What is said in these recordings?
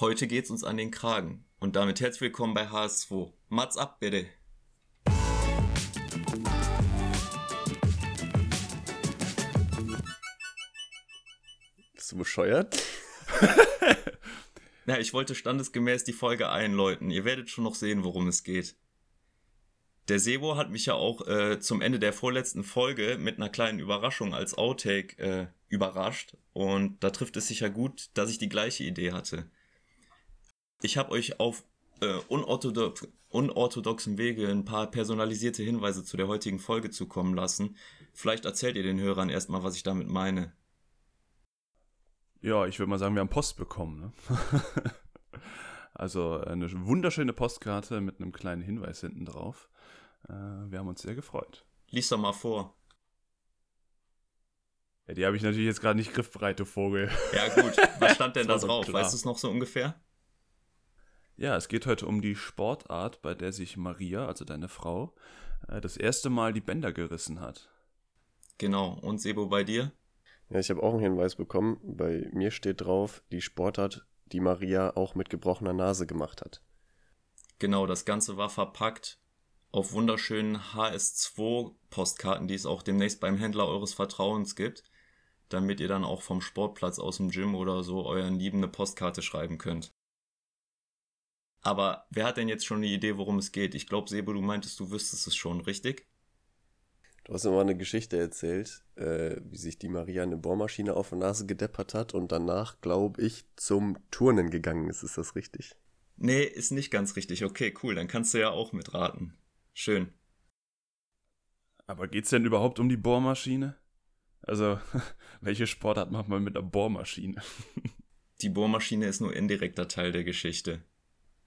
Heute geht's uns an den Kragen. Und damit herzlich willkommen bei HS2. Mats ab, bitte. Bist du bescheuert? Na, ich wollte standesgemäß die Folge einläuten. Ihr werdet schon noch sehen, worum es geht. Der Sebo hat mich ja auch äh, zum Ende der vorletzten Folge mit einer kleinen Überraschung als Outtake äh, überrascht. Und da trifft es sich ja gut, dass ich die gleiche Idee hatte. Ich habe euch auf äh, unorthodox, unorthodoxen Wege ein paar personalisierte Hinweise zu der heutigen Folge zukommen lassen. Vielleicht erzählt ihr den Hörern erstmal, was ich damit meine. Ja, ich würde mal sagen, wir haben Post bekommen. Ne? also eine wunderschöne Postkarte mit einem kleinen Hinweis hinten drauf. Äh, wir haben uns sehr gefreut. Lies doch mal vor. Ja, die habe ich natürlich jetzt gerade nicht griffbereit, du Vogel. Ja, gut. Was stand denn da drauf? Klar. Weißt du es noch so ungefähr? Ja, es geht heute um die Sportart, bei der sich Maria, also deine Frau, äh, das erste Mal die Bänder gerissen hat. Genau. Und Sebo bei dir? Ja, ich habe auch einen Hinweis bekommen. Bei mir steht drauf, die Sportart, die Maria auch mit gebrochener Nase gemacht hat. Genau, das Ganze war verpackt auf wunderschönen HS2-Postkarten, die es auch demnächst beim Händler eures Vertrauens gibt, damit ihr dann auch vom Sportplatz aus dem Gym oder so euren Lieben eine Postkarte schreiben könnt. Aber wer hat denn jetzt schon eine Idee, worum es geht? Ich glaube, Sebo, du meintest, du wüsstest es schon, richtig? Du hast immer eine Geschichte erzählt, äh, wie sich die Maria eine Bohrmaschine auf der Nase gedeppert hat und danach, glaube ich, zum Turnen gegangen ist. Ist das richtig? Nee, ist nicht ganz richtig. Okay, cool. Dann kannst du ja auch mitraten. Schön. Aber geht's denn überhaupt um die Bohrmaschine? Also, welche Sportart macht man mit einer Bohrmaschine? die Bohrmaschine ist nur indirekter Teil der Geschichte.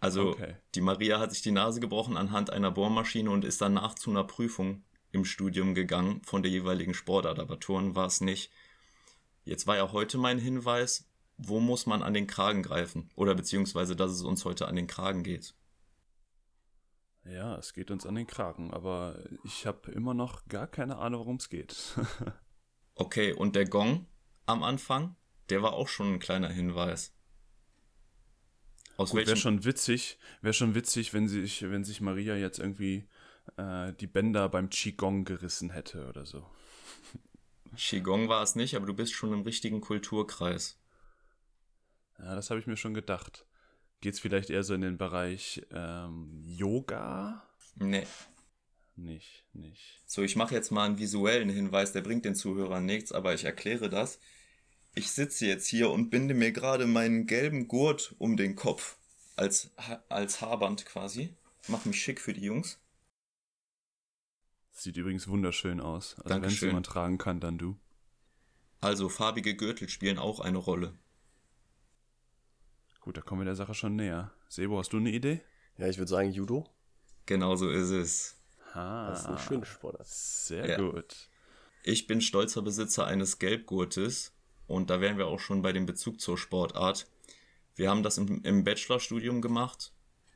Also, okay. die Maria hat sich die Nase gebrochen anhand einer Bohrmaschine und ist danach zu einer Prüfung im Studium gegangen von der jeweiligen Sportart, aber Turnen war es nicht. Jetzt war ja heute mein Hinweis, wo muss man an den Kragen greifen? Oder beziehungsweise, dass es uns heute an den Kragen geht. Ja, es geht uns an den Kragen, aber ich habe immer noch gar keine Ahnung, worum es geht. okay, und der Gong am Anfang, der war auch schon ein kleiner Hinweis. Aus Wäre schon witzig, wäre schon witzig, wenn sich, wenn sich Maria jetzt irgendwie äh, die Bänder beim Qigong gerissen hätte oder so. Qigong war es nicht, aber du bist schon im richtigen Kulturkreis. Ja, das habe ich mir schon gedacht. Geht es vielleicht eher so in den Bereich ähm, Yoga? Nee. Nicht, nicht. So, ich mache jetzt mal einen visuellen Hinweis, der bringt den Zuhörern nichts, aber ich erkläre das. Ich sitze jetzt hier und binde mir gerade meinen gelben Gurt um den Kopf. Als, als Haarband quasi. Mach mich schick für die Jungs. Sieht übrigens wunderschön aus. Also wenn es jemand tragen kann, dann du. Also farbige Gürtel spielen auch eine Rolle. Gut, da kommen wir der Sache schon näher. Sebo, hast du eine Idee? Ja, ich würde sagen Judo. Genau so ist es. Ha, das ist eine schöne Sportart. Sehr ja. gut. Ich bin stolzer Besitzer eines Gelbgurtes und da wären wir auch schon bei dem Bezug zur Sportart. Wir haben das im, im Bachelorstudium gemacht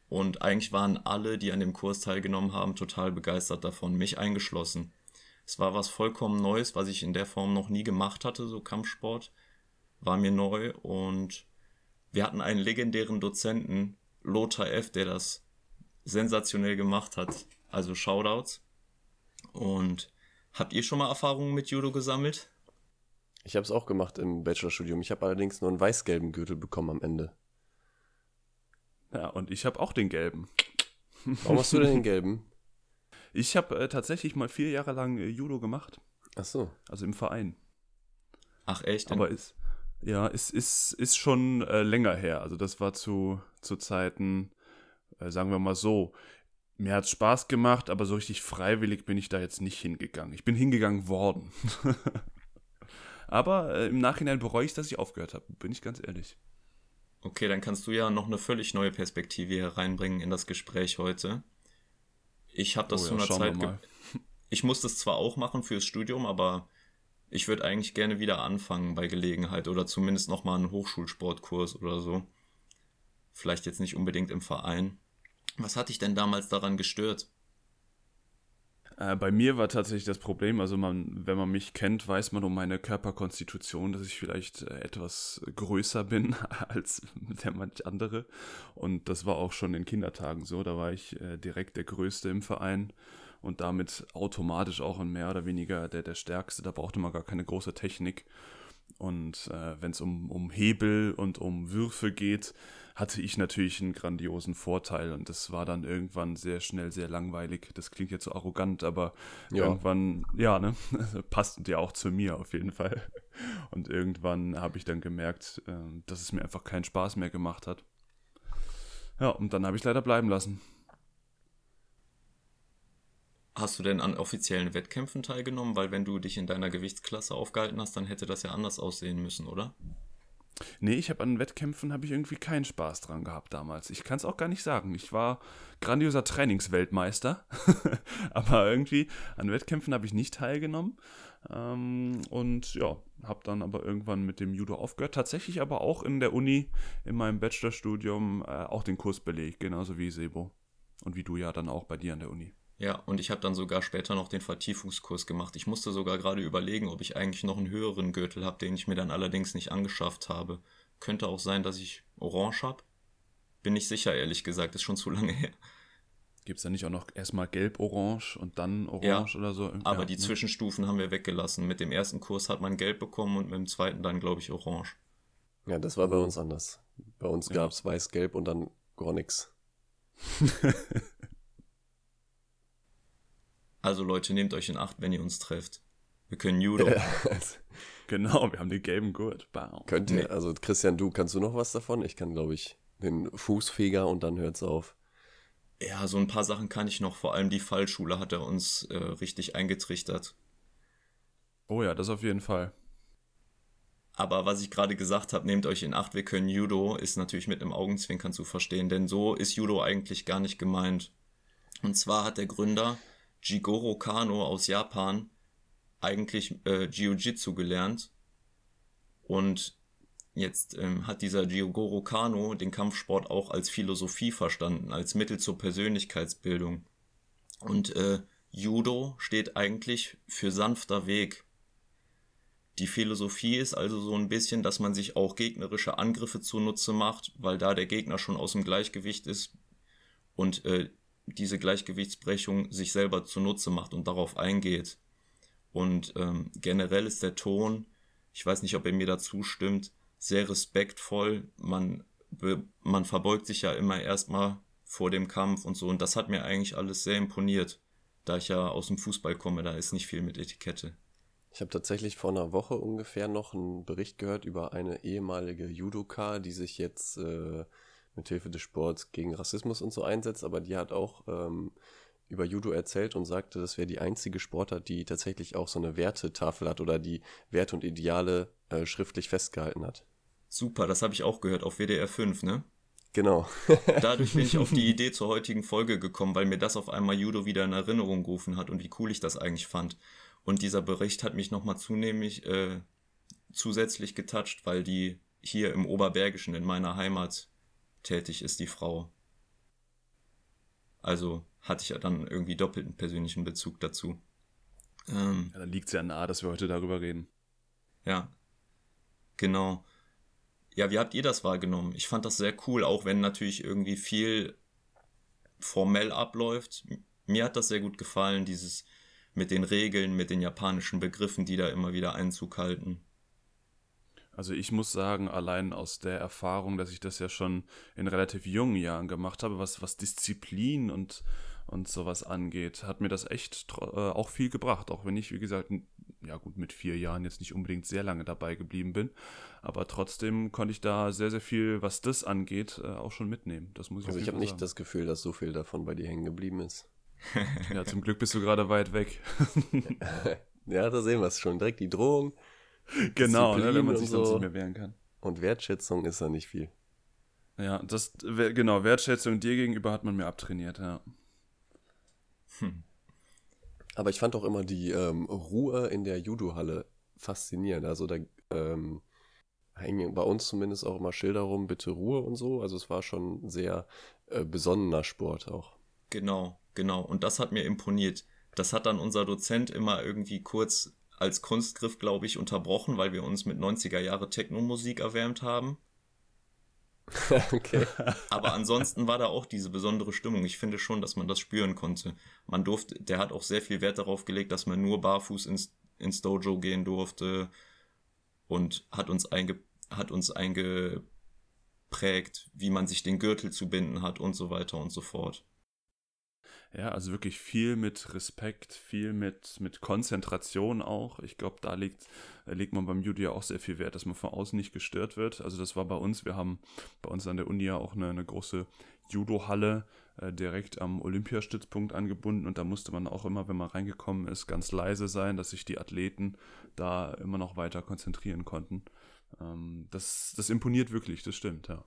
und eigentlich waren alle, die an dem Kurs teilgenommen haben, total begeistert davon, mich eingeschlossen. Es war was vollkommen Neues, was ich in der Form noch nie gemacht hatte, so Kampfsport. War mir neu und wir hatten einen legendären Dozenten, Lothar F., der das sensationell gemacht hat. Also Shoutouts. Und habt ihr schon mal Erfahrungen mit Judo gesammelt? Ich habe es auch gemacht im Bachelorstudium. Ich habe allerdings nur einen weiß-gelben Gürtel bekommen am Ende. Ja, und ich habe auch den gelben. Warum hast du denn den gelben? Ich habe äh, tatsächlich mal vier Jahre lang äh, Judo gemacht. Ach so. Also im Verein. Ach echt? Aber ist, ja, ist, ist, ist schon äh, länger her. Also das war zu, zu Zeiten, äh, sagen wir mal so, mir hat es Spaß gemacht, aber so richtig freiwillig bin ich da jetzt nicht hingegangen. Ich bin hingegangen worden. aber äh, im Nachhinein bereue ich, dass ich aufgehört habe, bin ich ganz ehrlich. Okay, dann kannst du ja noch eine völlig neue Perspektive hier reinbringen in das Gespräch heute. Ich habe das oh ja, zu einer Zeit. Ich musste es zwar auch machen fürs Studium, aber ich würde eigentlich gerne wieder anfangen bei Gelegenheit oder zumindest nochmal einen Hochschulsportkurs oder so. Vielleicht jetzt nicht unbedingt im Verein. Was hat dich denn damals daran gestört? Äh, bei mir war tatsächlich das Problem, also man, wenn man mich kennt, weiß man um meine Körperkonstitution, dass ich vielleicht äh, etwas größer bin als der manch andere. Und das war auch schon in Kindertagen so. Da war ich äh, direkt der Größte im Verein und damit automatisch auch ein mehr oder weniger der, der Stärkste. Da brauchte man gar keine große Technik. Und äh, wenn es um, um Hebel und um Würfe geht, hatte ich natürlich einen grandiosen Vorteil und das war dann irgendwann sehr schnell sehr langweilig. Das klingt jetzt so arrogant, aber ja. irgendwann, ja, ne, passt ja auch zu mir auf jeden Fall. Und irgendwann habe ich dann gemerkt, äh, dass es mir einfach keinen Spaß mehr gemacht hat. Ja, und dann habe ich leider bleiben lassen. Hast du denn an offiziellen Wettkämpfen teilgenommen? Weil wenn du dich in deiner Gewichtsklasse aufgehalten hast, dann hätte das ja anders aussehen müssen, oder? Nee, ich habe an Wettkämpfen habe ich irgendwie keinen Spaß dran gehabt damals. Ich kann es auch gar nicht sagen. Ich war grandioser Trainingsweltmeister, aber irgendwie an Wettkämpfen habe ich nicht teilgenommen. Ähm, und ja, habe dann aber irgendwann mit dem Judo aufgehört. Tatsächlich aber auch in der Uni, in meinem Bachelorstudium, äh, auch den Kurs belegt, genauso wie Sebo. Und wie du ja dann auch bei dir an der Uni. Ja, und ich habe dann sogar später noch den Vertiefungskurs gemacht. Ich musste sogar gerade überlegen, ob ich eigentlich noch einen höheren Gürtel habe, den ich mir dann allerdings nicht angeschafft habe. Könnte auch sein, dass ich Orange habe. Bin nicht sicher, ehrlich gesagt, ist schon zu lange her. Gibt es da nicht auch noch erstmal gelb-orange und dann orange ja, oder so? Aber ja, die ne? Zwischenstufen haben wir weggelassen. Mit dem ersten Kurs hat man gelb bekommen und mit dem zweiten dann, glaube ich, orange. Ja, das war bei uns anders. Bei uns gab es weiß-gelb und dann gar nichts. Also Leute, nehmt euch in Acht, wenn ihr uns trefft. Wir können Judo. genau, wir haben den gelben Gurt. Wow. Könnt ihr, also Christian, du, kannst du noch was davon? Ich kann, glaube ich, den Fußfeger und dann hört's auf. Ja, so ein paar Sachen kann ich noch. Vor allem die Fallschule hat er uns äh, richtig eingetrichtert. Oh ja, das auf jeden Fall. Aber was ich gerade gesagt habe, nehmt euch in Acht, wir können Judo, ist natürlich mit einem Augenzwinkern zu verstehen, denn so ist Judo eigentlich gar nicht gemeint. Und zwar hat der Gründer Jigoro Kano aus Japan eigentlich äh, Jiu-Jitsu gelernt und jetzt ähm, hat dieser Jigoro Kano den Kampfsport auch als Philosophie verstanden, als Mittel zur Persönlichkeitsbildung. Und äh, Judo steht eigentlich für sanfter Weg. Die Philosophie ist also so ein bisschen, dass man sich auch gegnerische Angriffe zunutze macht, weil da der Gegner schon aus dem Gleichgewicht ist und äh, diese Gleichgewichtsbrechung sich selber zunutze macht und darauf eingeht. Und ähm, generell ist der Ton, ich weiß nicht, ob er mir dazu stimmt, sehr respektvoll. Man, man verbeugt sich ja immer erstmal vor dem Kampf und so. Und das hat mir eigentlich alles sehr imponiert, da ich ja aus dem Fußball komme, da ist nicht viel mit Etikette. Ich habe tatsächlich vor einer Woche ungefähr noch einen Bericht gehört über eine ehemalige Judoka, die sich jetzt äh, mit Hilfe des Sports gegen Rassismus und so einsetzt, aber die hat auch ähm, über Judo erzählt und sagte, das wäre die einzige Sportart, die tatsächlich auch so eine Wertetafel hat oder die Werte und Ideale äh, schriftlich festgehalten hat. Super, das habe ich auch gehört auf WDR 5, ne? Genau. Dadurch bin ich auf die Idee zur heutigen Folge gekommen, weil mir das auf einmal Judo wieder in Erinnerung gerufen hat und wie cool ich das eigentlich fand. Und dieser Bericht hat mich nochmal zunehmend äh, zusätzlich getoucht, weil die hier im Oberbergischen in meiner Heimat tätig ist, die Frau. Also hatte ich ja dann irgendwie doppelten persönlichen Bezug dazu. Ähm, ja, dann liegt es ja nahe, dass wir heute darüber reden. Ja, genau. Ja, wie habt ihr das wahrgenommen? Ich fand das sehr cool, auch wenn natürlich irgendwie viel formell abläuft. Mir hat das sehr gut gefallen, dieses mit den Regeln, mit den japanischen Begriffen, die da immer wieder Einzug halten. Also ich muss sagen, allein aus der Erfahrung, dass ich das ja schon in relativ jungen Jahren gemacht habe, was, was Disziplin und, und sowas angeht, hat mir das echt äh, auch viel gebracht. Auch wenn ich, wie gesagt, ja gut, mit vier Jahren jetzt nicht unbedingt sehr lange dabei geblieben bin. Aber trotzdem konnte ich da sehr, sehr viel, was das angeht, äh, auch schon mitnehmen. Das muss ich Also ich habe nicht das Gefühl, dass so viel davon bei dir hängen geblieben ist. ja, zum Glück bist du gerade weit weg. ja, da sehen wir es schon. Direkt die Drohung. Genau, ne, wenn man sich so. sonst nicht mehr wehren kann. Und Wertschätzung ist da nicht viel. Ja, das, genau, Wertschätzung dir gegenüber hat man mir abtrainiert, ja. Hm. Aber ich fand auch immer die ähm, Ruhe in der Judo-Halle faszinierend. Also da ähm, hängen bei uns zumindest auch immer Schilder rum, bitte Ruhe und so. Also es war schon ein sehr äh, besonnener Sport auch. Genau, genau. Und das hat mir imponiert. Das hat dann unser Dozent immer irgendwie kurz als Kunstgriff, glaube ich, unterbrochen, weil wir uns mit 90er Jahre Techno-Musik erwärmt haben. okay. Aber ansonsten war da auch diese besondere Stimmung. Ich finde schon, dass man das spüren konnte. Man durfte, der hat auch sehr viel Wert darauf gelegt, dass man nur barfuß ins, ins Dojo gehen durfte und hat uns, einge, hat uns eingeprägt, wie man sich den Gürtel zu binden hat und so weiter und so fort. Ja, also wirklich viel mit Respekt, viel mit, mit Konzentration auch. Ich glaube, da liegt, legt man beim Judo ja auch sehr viel Wert, dass man von außen nicht gestört wird. Also das war bei uns, wir haben bei uns an der Uni ja auch eine, eine große Judo-Halle äh, direkt am Olympiastützpunkt angebunden und da musste man auch immer, wenn man reingekommen ist, ganz leise sein, dass sich die Athleten da immer noch weiter konzentrieren konnten. Ähm, das, das imponiert wirklich, das stimmt, ja.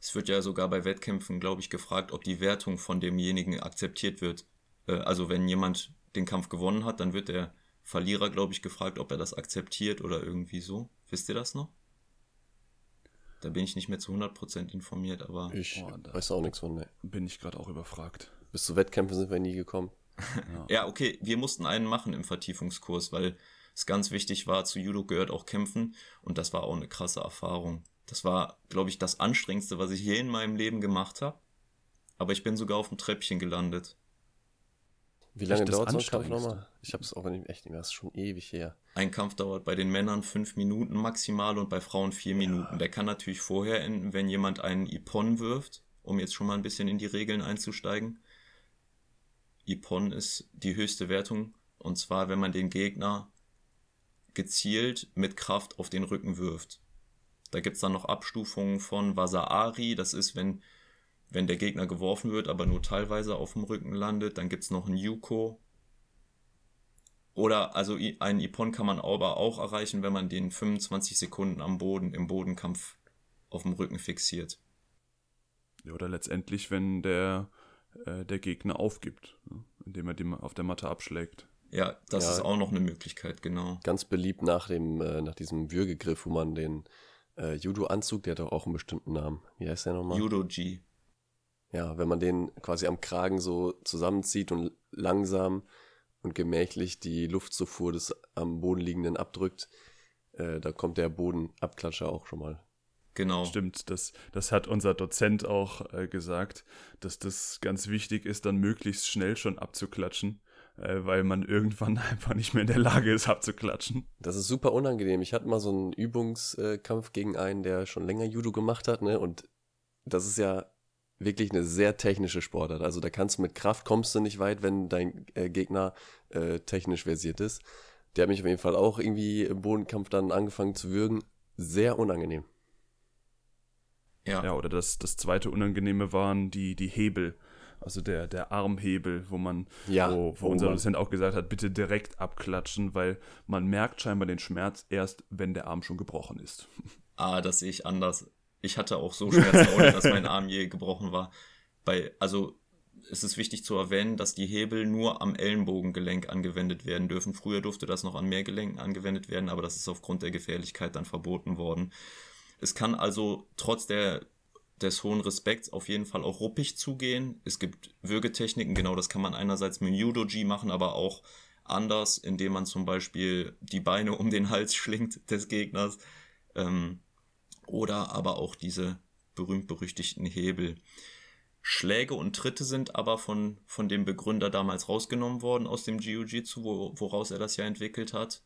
Es wird ja sogar bei Wettkämpfen, glaube ich, gefragt, ob die Wertung von demjenigen akzeptiert wird. Äh, also wenn jemand den Kampf gewonnen hat, dann wird der Verlierer, glaube ich, gefragt, ob er das akzeptiert oder irgendwie so. Wisst ihr das noch? Da bin ich nicht mehr zu 100% informiert, aber. Ich oh, weiß auch nichts von, ne. Bin ich gerade auch überfragt. Bis zu Wettkämpfen sind wir nie gekommen. ja. ja, okay, wir mussten einen machen im Vertiefungskurs, weil es ganz wichtig war, zu Judo gehört auch Kämpfen und das war auch eine krasse Erfahrung. Das war, glaube ich, das Anstrengendste, was ich je in meinem Leben gemacht habe. Aber ich bin sogar auf dem Treppchen gelandet. Wie lange dauert so ein Kampf nochmal? Ich habe es auch nicht, echt nicht mehr, das ist schon ewig her. Ein Kampf dauert bei den Männern fünf Minuten maximal und bei Frauen vier ja. Minuten. Der kann natürlich vorher enden, wenn jemand einen Ipon wirft, um jetzt schon mal ein bisschen in die Regeln einzusteigen. Ipon ist die höchste Wertung und zwar, wenn man den Gegner gezielt mit Kraft auf den Rücken wirft. Da gibt es dann noch Abstufungen von Wasaari, das ist, wenn, wenn der Gegner geworfen wird, aber nur teilweise auf dem Rücken landet. Dann gibt es noch ein Yuko. Oder, also einen Ippon kann man aber auch erreichen, wenn man den 25 Sekunden am Boden, im Bodenkampf auf dem Rücken fixiert. Ja, oder letztendlich, wenn der, äh, der Gegner aufgibt, ne? indem er den auf der Matte abschlägt. Ja, das ja, ist auch noch eine Möglichkeit, genau. Ganz beliebt nach dem, äh, nach diesem Würgegriff, wo man den äh, Judo-Anzug, der hat doch auch einen bestimmten Namen. Wie heißt der nochmal? Judo-G. Ja, wenn man den quasi am Kragen so zusammenzieht und langsam und gemächlich die Luftzufuhr des am Boden liegenden abdrückt, äh, da kommt der Bodenabklatscher auch schon mal. Genau. Stimmt, das, das hat unser Dozent auch äh, gesagt, dass das ganz wichtig ist, dann möglichst schnell schon abzuklatschen, weil man irgendwann einfach nicht mehr in der Lage ist, abzuklatschen. Das ist super unangenehm. Ich hatte mal so einen Übungskampf gegen einen, der schon länger Judo gemacht hat, ne? Und das ist ja wirklich eine sehr technische Sportart. Also da kannst du mit Kraft kommst du nicht weit, wenn dein äh, Gegner äh, technisch versiert ist. Der hat mich auf jeden Fall auch irgendwie im Bodenkampf dann angefangen zu würgen. Sehr unangenehm. Ja. ja, oder das, das zweite Unangenehme waren die, die Hebel also der, der Armhebel, wo man, ja, wo, wo oh unser Dozent auch gesagt hat, bitte direkt abklatschen, weil man merkt scheinbar den Schmerz erst, wenn der Arm schon gebrochen ist. Ah, das sehe ich anders. Ich hatte auch so Schmerzen, ohne dass mein Arm je gebrochen war. Bei, also es ist wichtig zu erwähnen, dass die Hebel nur am Ellenbogengelenk angewendet werden dürfen. Früher durfte das noch an mehr Gelenken angewendet werden, aber das ist aufgrund der Gefährlichkeit dann verboten worden. Es kann also trotz der des hohen Respekts auf jeden Fall auch ruppig zugehen. Es gibt Würgetechniken, genau das kann man einerseits mit Judo-G machen, aber auch anders, indem man zum Beispiel die Beine um den Hals schlingt des Gegners. Ähm, oder aber auch diese berühmt-berüchtigten Hebel. Schläge und Tritte sind aber von, von dem Begründer damals rausgenommen worden aus dem Jiu-Jitsu, wo, woraus er das ja entwickelt hat,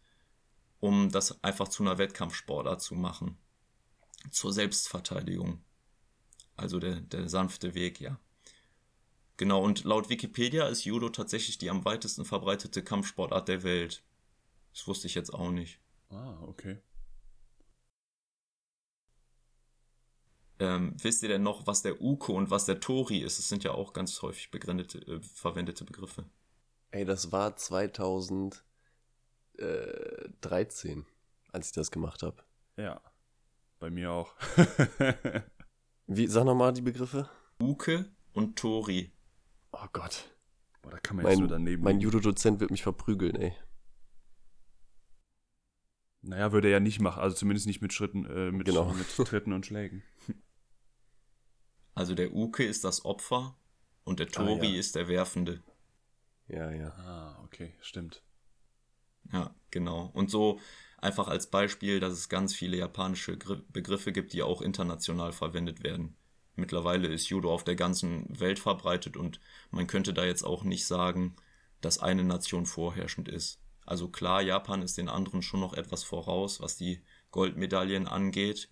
um das einfach zu einer Wettkampfsportart zu machen. Zur Selbstverteidigung. Also der, der sanfte Weg, ja. Genau, und laut Wikipedia ist Judo tatsächlich die am weitesten verbreitete Kampfsportart der Welt. Das wusste ich jetzt auch nicht. Ah, okay. Ähm, wisst ihr denn noch, was der Uko und was der Tori ist? Das sind ja auch ganz häufig begründete, äh, verwendete Begriffe. Ey, das war 2013, als ich das gemacht habe. Ja, bei mir auch. Wie, sag nochmal die Begriffe. Uke und Tori. Oh Gott. Boah, da kann man jetzt mein, nur daneben. Mein Judo-Dozent wird mich verprügeln, ey. Naja, würde er ja nicht machen, also zumindest nicht mit Schritten, äh, mit, genau. mit Tritten und Schlägen. Also der Uke ist das Opfer und der Tori ah, ja. ist der Werfende. Ja, ja. Ah, okay, stimmt. Ja, genau. Und so einfach als Beispiel, dass es ganz viele japanische Begriffe gibt, die auch international verwendet werden. Mittlerweile ist Judo auf der ganzen Welt verbreitet und man könnte da jetzt auch nicht sagen, dass eine Nation vorherrschend ist. Also klar, Japan ist den anderen schon noch etwas voraus, was die Goldmedaillen angeht.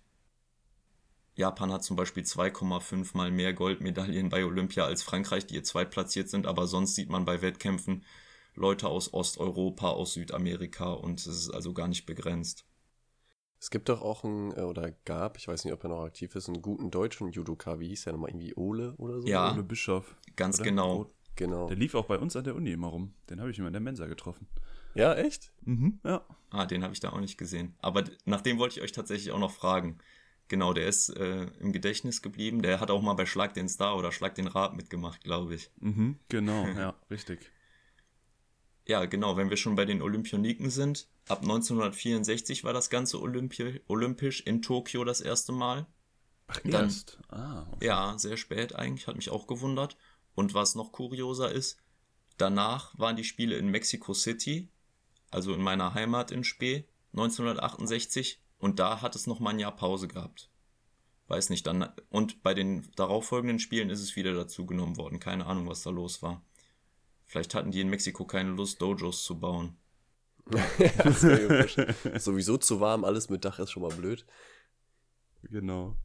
Japan hat zum Beispiel 2,5 mal mehr Goldmedaillen bei Olympia als Frankreich, die ihr zweitplatziert sind, aber sonst sieht man bei Wettkämpfen Leute aus Osteuropa, aus Südamerika und es ist also gar nicht begrenzt. Es gibt doch auch einen, äh, oder gab, ich weiß nicht, ob er noch aktiv ist, einen guten deutschen Judoka, wie hieß der nochmal, irgendwie Ole oder so? Ja, Ole Bischof. Ganz oder? genau. genau. Der lief auch bei uns an der Uni immer rum. Den habe ich immer in der Mensa getroffen. Ja, echt? Mhm, ja. Ah, den habe ich da auch nicht gesehen. Aber nach dem wollte ich euch tatsächlich auch noch fragen. Genau, der ist äh, im Gedächtnis geblieben. Der hat auch mal bei Schlag den Star oder Schlag den Rab mitgemacht, glaube ich. Mhm, genau, ja, richtig. Ja, genau, wenn wir schon bei den Olympioniken sind. Ab 1964 war das Ganze Olympi olympisch in Tokio das erste Mal. Ach, Dann, erst? Ah, okay. Ja, sehr spät eigentlich, hat mich auch gewundert. Und was noch kurioser ist, danach waren die Spiele in Mexico City, also in meiner Heimat in Spee, 1968. Und da hat es noch mal ein Jahr Pause gehabt. Weiß nicht, dann. Und bei den darauffolgenden Spielen ist es wieder dazugenommen worden. Keine Ahnung, was da los war. Vielleicht hatten die in Mexiko keine Lust, Dojos zu bauen. ja, Sowieso zu warm, alles mit Dach ist schon mal blöd. Genau.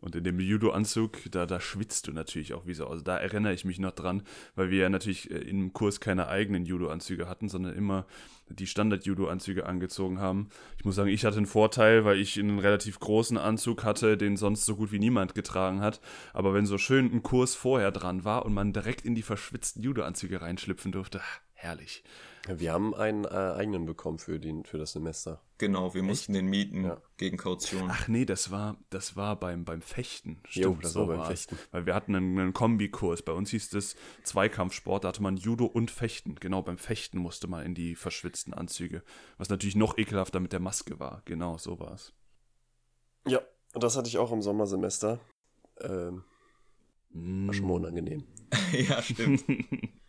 Und in dem Judo-Anzug, da, da schwitzt du natürlich auch wie so. Also da erinnere ich mich noch dran, weil wir ja natürlich äh, im Kurs keine eigenen Judo-Anzüge hatten, sondern immer die Standard-Judo-Anzüge angezogen haben. Ich muss sagen, ich hatte einen Vorteil, weil ich einen relativ großen Anzug hatte, den sonst so gut wie niemand getragen hat. Aber wenn so schön ein Kurs vorher dran war und man direkt in die verschwitzten Judo-Anzüge reinschlüpfen durfte, herrlich. Wir haben einen äh, eigenen bekommen für, den, für das Semester. Genau, wir mussten Echt? den mieten ja. gegen Kaution. Ach nee, das war, das war beim, beim Fechten. Stimmt, jo, das so war beim Fechten. Weil wir hatten einen, einen Kombikurs. Bei uns hieß das Zweikampfsport, da hatte man Judo und Fechten. Genau, beim Fechten musste man in die verschwitzten Anzüge. Was natürlich noch ekelhafter mit der Maske war. Genau, so war es. Ja, und das hatte ich auch im Sommersemester. Ähm, war schon mal mm. unangenehm. ja, stimmt.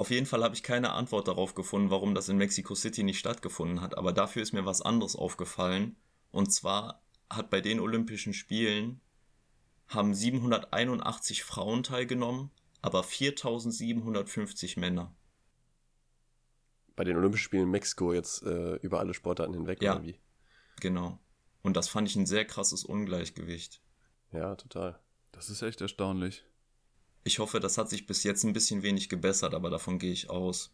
Auf jeden Fall habe ich keine Antwort darauf gefunden, warum das in Mexico City nicht stattgefunden hat. Aber dafür ist mir was anderes aufgefallen. Und zwar hat bei den Olympischen Spielen haben 781 Frauen teilgenommen, aber 4750 Männer. Bei den Olympischen Spielen in Mexiko jetzt äh, über alle Sportarten hinweg, ja, oder wie? Genau. Und das fand ich ein sehr krasses Ungleichgewicht. Ja, total. Das ist echt erstaunlich. Ich hoffe, das hat sich bis jetzt ein bisschen wenig gebessert, aber davon gehe ich aus.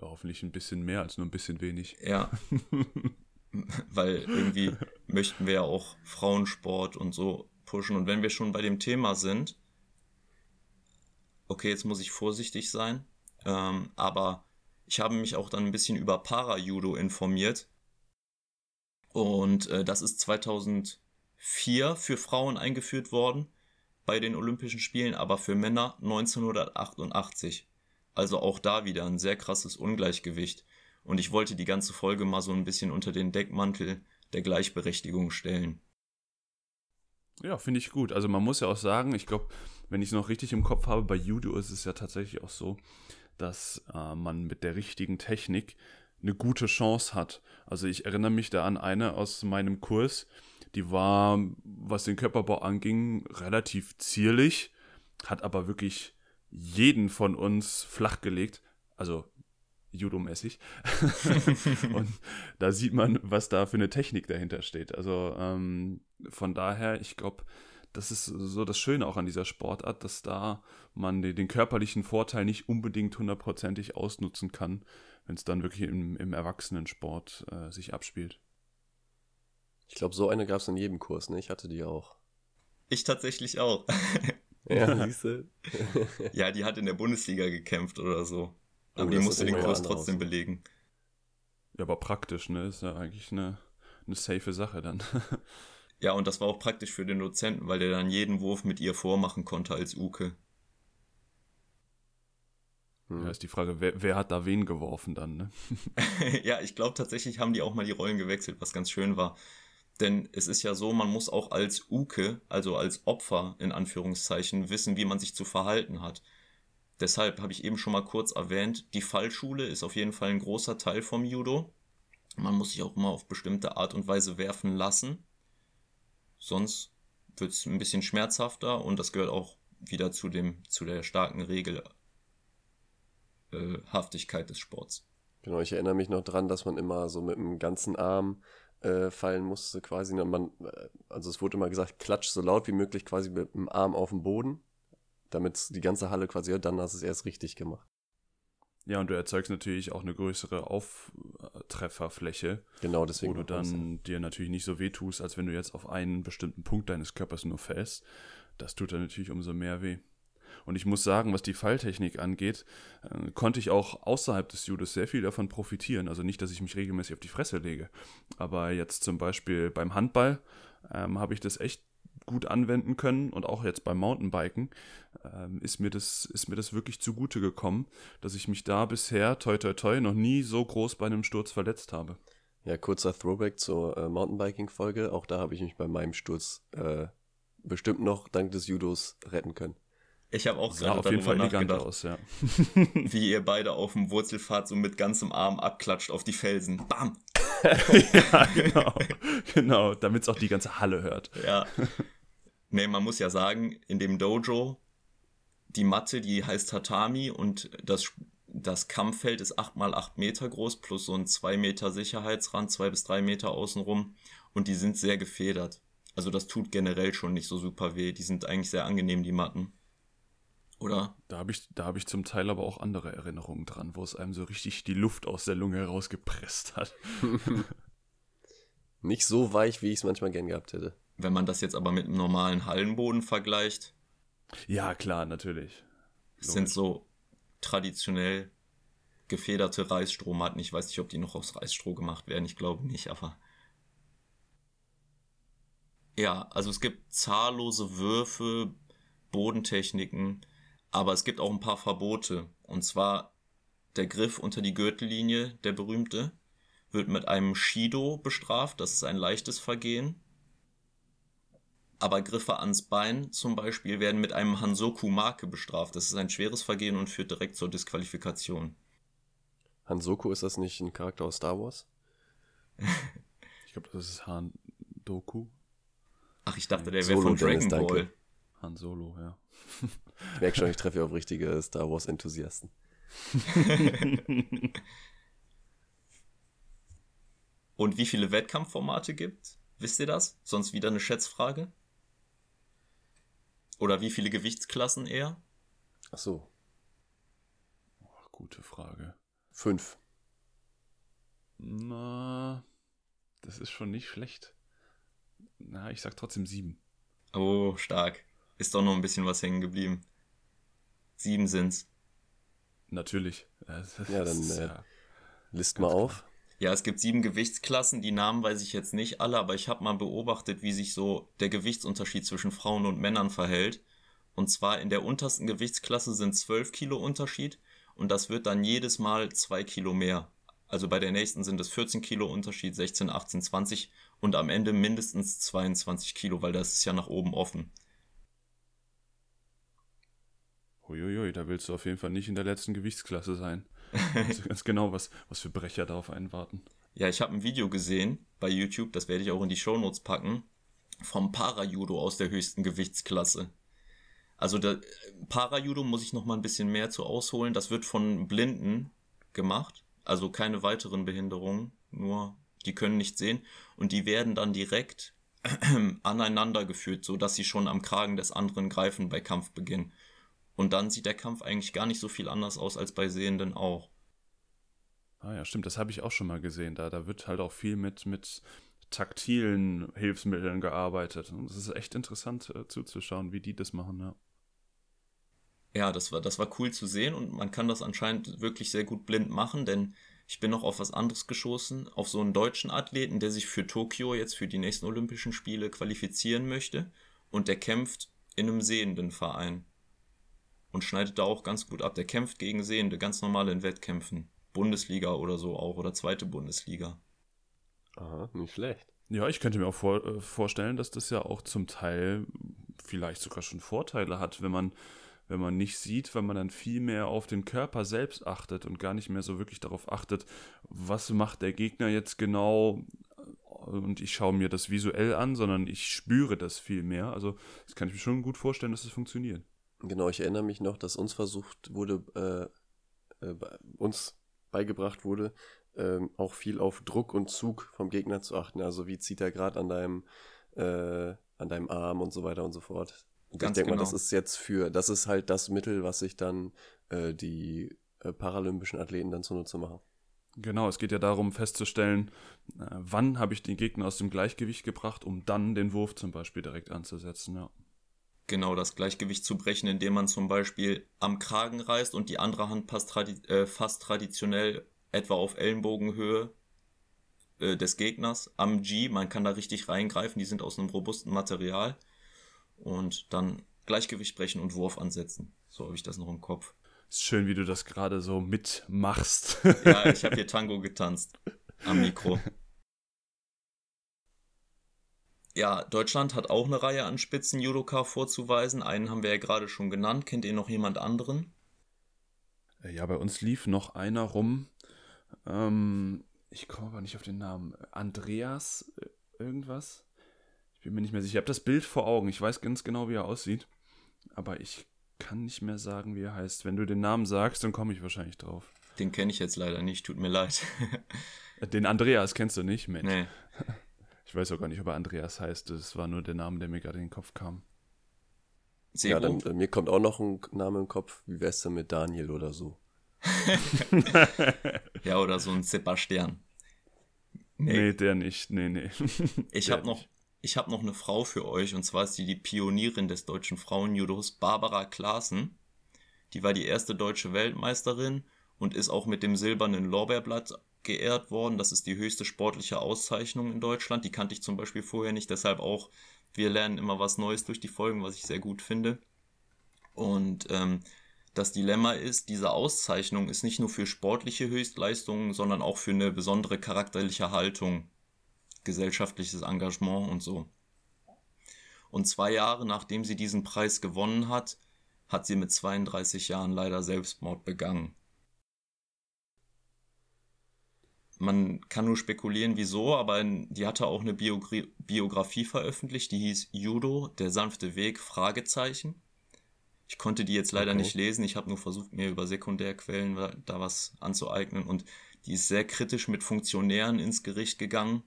Ja, hoffentlich ein bisschen mehr als nur ein bisschen wenig. Ja. Weil irgendwie möchten wir ja auch Frauensport und so pushen. Und wenn wir schon bei dem Thema sind, okay, jetzt muss ich vorsichtig sein, ähm, aber ich habe mich auch dann ein bisschen über Para-Judo informiert. Und äh, das ist 2000 4 für Frauen eingeführt worden bei den Olympischen Spielen, aber für Männer 1988. Also auch da wieder ein sehr krasses Ungleichgewicht. Und ich wollte die ganze Folge mal so ein bisschen unter den Deckmantel der Gleichberechtigung stellen. Ja, finde ich gut. Also man muss ja auch sagen, ich glaube, wenn ich es noch richtig im Kopf habe, bei Judo ist es ja tatsächlich auch so, dass äh, man mit der richtigen Technik eine gute Chance hat. Also ich erinnere mich da an eine aus meinem Kurs, die war, was den Körperbau anging, relativ zierlich, hat aber wirklich jeden von uns flachgelegt. Also judomäßig. und da sieht man, was da für eine Technik dahinter steht. Also ähm, von daher, ich glaube, das ist so das Schöne auch an dieser Sportart, dass da man den, den körperlichen Vorteil nicht unbedingt hundertprozentig ausnutzen kann, wenn es dann wirklich im, im Erwachsenensport äh, sich abspielt. Ich glaube, so eine gab es in jedem Kurs, ne? Ich hatte die auch. Ich tatsächlich auch. ja, siehst du? ja, die hat in der Bundesliga gekämpft oder so. Aber oh, die musste den Kurs trotzdem aus. belegen. Ja, aber praktisch, ne? Ist ja eigentlich eine, eine safe Sache dann. ja, und das war auch praktisch für den Dozenten, weil der dann jeden Wurf mit ihr vormachen konnte als Uke. Hm. Ja, ist die Frage, wer, wer, hat da wen geworfen dann, ne? ja, ich glaube tatsächlich haben die auch mal die Rollen gewechselt, was ganz schön war Denn es ist ja so, man muss auch als Uke, also als Opfer in Anführungszeichen, wissen, wie man sich zu verhalten hat. Deshalb habe ich eben schon mal kurz erwähnt, die Fallschule ist auf jeden Fall ein großer Teil vom Judo. Man muss sich auch immer auf bestimmte Art und Weise werfen lassen. Sonst wird es ein bisschen schmerzhafter und das gehört auch wieder zu, dem, zu der starken Regelhaftigkeit äh, des Sports. Genau, ich erinnere mich noch dran, dass man immer so mit dem ganzen Arm äh, fallen musste, quasi. Man, äh, also es wurde immer gesagt, klatsch so laut wie möglich quasi mit dem Arm auf den Boden, damit die ganze Halle quasi hört, dann hast du es erst richtig gemacht. Ja, und du erzeugst natürlich auch eine größere Auftrefferfläche. Genau, deswegen. Wo du dann dir natürlich nicht so weh tust, als wenn du jetzt auf einen bestimmten Punkt deines Körpers nur fällst. Das tut dann natürlich umso mehr weh. Und ich muss sagen, was die Falltechnik angeht, äh, konnte ich auch außerhalb des Judos sehr viel davon profitieren. Also nicht, dass ich mich regelmäßig auf die Fresse lege. Aber jetzt zum Beispiel beim Handball ähm, habe ich das echt gut anwenden können und auch jetzt beim Mountainbiken ähm, ist, mir das, ist mir das wirklich zugute gekommen, dass ich mich da bisher, toi toi toi, noch nie so groß bei einem Sturz verletzt habe. Ja, kurzer Throwback zur äh, Mountainbiking-Folge. Auch da habe ich mich bei meinem Sturz äh, bestimmt noch dank des Judos retten können. Ich habe auch gerade auf jeden Fall nachgedacht, aus, ja. wie ihr beide auf dem Wurzelpfad so mit ganzem Arm abklatscht auf die Felsen. Bam! ja, genau. genau, damit es auch die ganze Halle hört. Ja. Nee, man muss ja sagen, in dem Dojo, die Matte, die heißt Tatami und das, das Kampffeld ist 8 mal 8 Meter groß, plus so ein 2 Meter Sicherheitsrand, 2 bis 3 Meter außenrum. Und die sind sehr gefedert. Also das tut generell schon nicht so super weh. Die sind eigentlich sehr angenehm, die Matten oder? Da habe ich, hab ich zum Teil aber auch andere Erinnerungen dran, wo es einem so richtig die Luft aus der Lunge herausgepresst hat. Nicht so weich, wie ich es manchmal gern gehabt hätte. Wenn man das jetzt aber mit einem normalen Hallenboden vergleicht. Ja, klar, natürlich. Es sind so traditionell gefederte Reisstrohmatten. Ich weiß nicht, ob die noch aus Reisstroh gemacht werden. Ich glaube nicht, aber. Ja, also es gibt zahllose Würfe, Bodentechniken, aber es gibt auch ein paar Verbote. Und zwar der Griff unter die Gürtellinie, der berühmte, wird mit einem Shido bestraft. Das ist ein leichtes Vergehen. Aber Griffe ans Bein zum Beispiel werden mit einem Hansoku-Marke bestraft. Das ist ein schweres Vergehen und führt direkt zur Disqualifikation. Hansoku, ist das nicht ein Charakter aus Star Wars? ich glaube, das ist Han Doku. Ach, ich dachte, der wäre von Dragon Dennis, Ball. Han Solo, ja. Ich merke schon, ich treffe auf richtige Star Wars-Enthusiasten. Und wie viele Wettkampfformate gibt? Wisst ihr das? Sonst wieder eine Schätzfrage? Oder wie viele Gewichtsklassen eher? Ach so. Oh, gute Frage. Fünf. Na, das ist schon nicht schlecht. Na, ich sag trotzdem sieben. Oh, stark ist doch noch ein bisschen was hängen geblieben. Sieben sind's. Natürlich. Ja, dann äh, list mal auf. Ja, es gibt sieben Gewichtsklassen. Die Namen weiß ich jetzt nicht alle, aber ich habe mal beobachtet, wie sich so der Gewichtsunterschied zwischen Frauen und Männern verhält. Und zwar in der untersten Gewichtsklasse sind 12 Kilo Unterschied und das wird dann jedes Mal zwei Kilo mehr. Also bei der nächsten sind es 14 Kilo Unterschied, 16, 18, 20 und am Ende mindestens 22 Kilo, weil das ist ja nach oben offen. Uiuiui, da willst du auf jeden Fall nicht in der letzten Gewichtsklasse sein. Also ganz genau, was, was für Brecher da auf einen warten. Ja, ich habe ein Video gesehen bei YouTube, das werde ich auch in die Shownotes packen, vom Para-Judo aus der höchsten Gewichtsklasse. Also Para-Judo muss ich noch mal ein bisschen mehr zu ausholen. Das wird von Blinden gemacht, also keine weiteren Behinderungen, nur die können nicht sehen und die werden dann direkt aneinander geführt, so dass sie schon am Kragen des anderen greifen bei Kampfbeginn. Und dann sieht der Kampf eigentlich gar nicht so viel anders aus als bei Sehenden auch. Ah ja, stimmt, das habe ich auch schon mal gesehen. Da, da wird halt auch viel mit, mit taktilen Hilfsmitteln gearbeitet. Und es ist echt interessant äh, zuzuschauen, wie die das machen, ja. Ja, das war, das war cool zu sehen und man kann das anscheinend wirklich sehr gut blind machen, denn ich bin noch auf was anderes geschossen, auf so einen deutschen Athleten, der sich für Tokio jetzt für die nächsten Olympischen Spiele qualifizieren möchte und der kämpft in einem sehenden Verein und schneidet da auch ganz gut ab. Der kämpft gegen Sehende, ganz normal in Wettkämpfen. Bundesliga oder so auch oder zweite Bundesliga. Aha, nicht schlecht. Ja, ich könnte mir auch vor, äh, vorstellen, dass das ja auch zum Teil vielleicht sogar schon Vorteile hat, wenn man, wenn man nicht sieht, weil man dann viel mehr auf den Körper selbst achtet und gar nicht mehr so wirklich darauf achtet, was macht der Gegner jetzt genau und ich schaue mir das visuell an, sondern ich spüre das viel mehr. Also das kann ich mir schon gut vorstellen, dass es das funktioniert. Genau, ich erinnere mich noch, dass uns versucht wurde, äh, äh, uns beigebracht wurde, äh, auch viel auf Druck und Zug vom Gegner zu achten. Also wie zieht er gerade an deinem äh, an deinem Arm und so weiter und so fort. Und Ganz ich denke genau. mal, das ist jetzt für, das ist halt das Mittel, was sich dann äh, die äh, paralympischen Athleten dann zunutze machen. Genau, es geht ja darum festzustellen, wann habe ich den Gegner aus dem Gleichgewicht gebracht, um dann den Wurf zum Beispiel direkt anzusetzen, ja. Genau, das Gleichgewicht zu brechen, indem man zum Beispiel am Kragen reißt und die andere Hand fast, tradi äh, fast traditionell etwa auf Ellenbogenhöhe äh, des Gegners am G. Man kann da richtig reingreifen, die sind aus einem robusten Material. Und dann Gleichgewicht brechen und Wurf ansetzen. So habe ich das noch im Kopf. Ist schön, wie du das gerade so mitmachst. ja, ich habe hier Tango getanzt am Mikro. Ja, Deutschland hat auch eine Reihe an Spitzen-Judoka vorzuweisen. Einen haben wir ja gerade schon genannt. Kennt ihr noch jemand anderen? Äh, ja, bei uns lief noch einer rum. Ähm, ich komme aber nicht auf den Namen. Andreas äh, irgendwas? Ich bin mir nicht mehr sicher. Ich habe das Bild vor Augen. Ich weiß ganz genau, wie er aussieht. Aber ich kann nicht mehr sagen, wie er heißt. Wenn du den Namen sagst, dann komme ich wahrscheinlich drauf. Den kenne ich jetzt leider nicht, tut mir leid. den Andreas kennst du nicht, Mensch. Nee. Ich weiß auch gar nicht, ob er Andreas heißt. Das war nur der Name, der mir gerade in den Kopf kam. Sehr ja, dann, äh, mir kommt auch noch ein Name im Kopf. Wie wär's denn mit Daniel oder so? ja, oder so ein Sebastian. Nee, nee der nicht. Nee, nee. ich habe noch, hab noch eine Frau für euch und zwar ist sie die Pionierin des deutschen Frauenjudos, Barbara Klaassen. Die war die erste deutsche Weltmeisterin und ist auch mit dem silbernen Lorbeerblatt geehrt worden. Das ist die höchste sportliche Auszeichnung in Deutschland. Die kannte ich zum Beispiel vorher nicht, deshalb auch, wir lernen immer was Neues durch die Folgen, was ich sehr gut finde. Und ähm, das Dilemma ist, diese Auszeichnung ist nicht nur für sportliche Höchstleistungen, sondern auch für eine besondere charakterliche Haltung, gesellschaftliches Engagement und so. Und zwei Jahre nachdem sie diesen Preis gewonnen hat, hat sie mit 32 Jahren leider Selbstmord begangen. Man kann nur spekulieren, wieso, aber die hatte auch eine Biogra Biografie veröffentlicht, die hieß Judo, der sanfte Weg, Fragezeichen. Ich konnte die jetzt leider okay. nicht lesen. Ich habe nur versucht, mir über Sekundärquellen da was anzueignen. Und die ist sehr kritisch mit Funktionären ins Gericht gegangen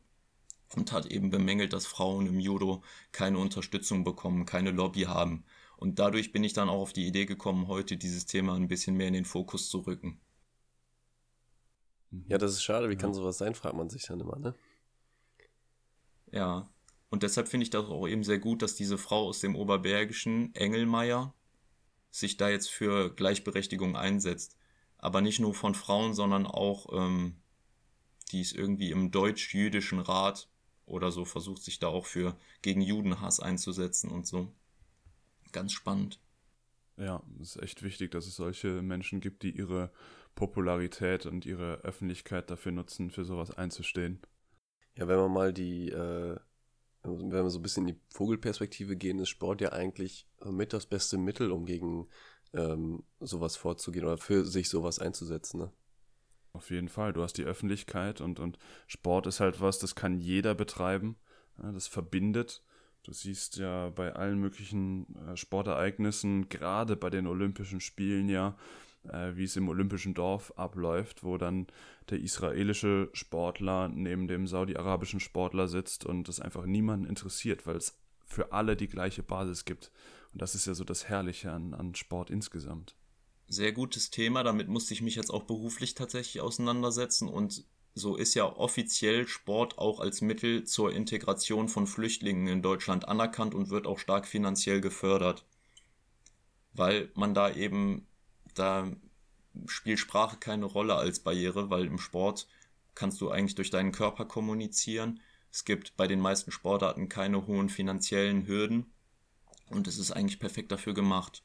und hat eben bemängelt, dass Frauen im Judo keine Unterstützung bekommen, keine Lobby haben. Und dadurch bin ich dann auch auf die Idee gekommen, heute dieses Thema ein bisschen mehr in den Fokus zu rücken. Ja, das ist schade. Wie kann sowas sein, fragt man sich dann immer, ne? Ja. Und deshalb finde ich das auch eben sehr gut, dass diese Frau aus dem Oberbergischen, Engelmeier, sich da jetzt für Gleichberechtigung einsetzt. Aber nicht nur von Frauen, sondern auch, ähm, die ist irgendwie im deutsch-jüdischen Rat oder so versucht, sich da auch für gegen Judenhass einzusetzen und so. Ganz spannend. Ja, es ist echt wichtig, dass es solche Menschen gibt, die ihre Popularität und ihre Öffentlichkeit dafür nutzen, für sowas einzustehen. Ja, wenn man mal die äh, wenn wir so ein bisschen in die Vogelperspektive gehen, ist Sport ja eigentlich mit das beste Mittel, um gegen ähm, sowas vorzugehen oder für sich sowas einzusetzen. Ne? Auf jeden Fall. Du hast die Öffentlichkeit und, und Sport ist halt was, das kann jeder betreiben. Ja, das verbindet. Du siehst ja bei allen möglichen äh, Sportereignissen, gerade bei den Olympischen Spielen ja, äh, wie es im Olympischen Dorf abläuft, wo dann der israelische Sportler neben dem saudi-arabischen Sportler sitzt und es einfach niemanden interessiert, weil es für alle die gleiche Basis gibt. Und das ist ja so das Herrliche an, an Sport insgesamt. Sehr gutes Thema, damit musste ich mich jetzt auch beruflich tatsächlich auseinandersetzen und so ist ja offiziell Sport auch als Mittel zur Integration von Flüchtlingen in Deutschland anerkannt und wird auch stark finanziell gefördert. Weil man da eben da spielt Sprache keine Rolle als Barriere, weil im Sport kannst du eigentlich durch deinen Körper kommunizieren. Es gibt bei den meisten Sportarten keine hohen finanziellen Hürden und es ist eigentlich perfekt dafür gemacht.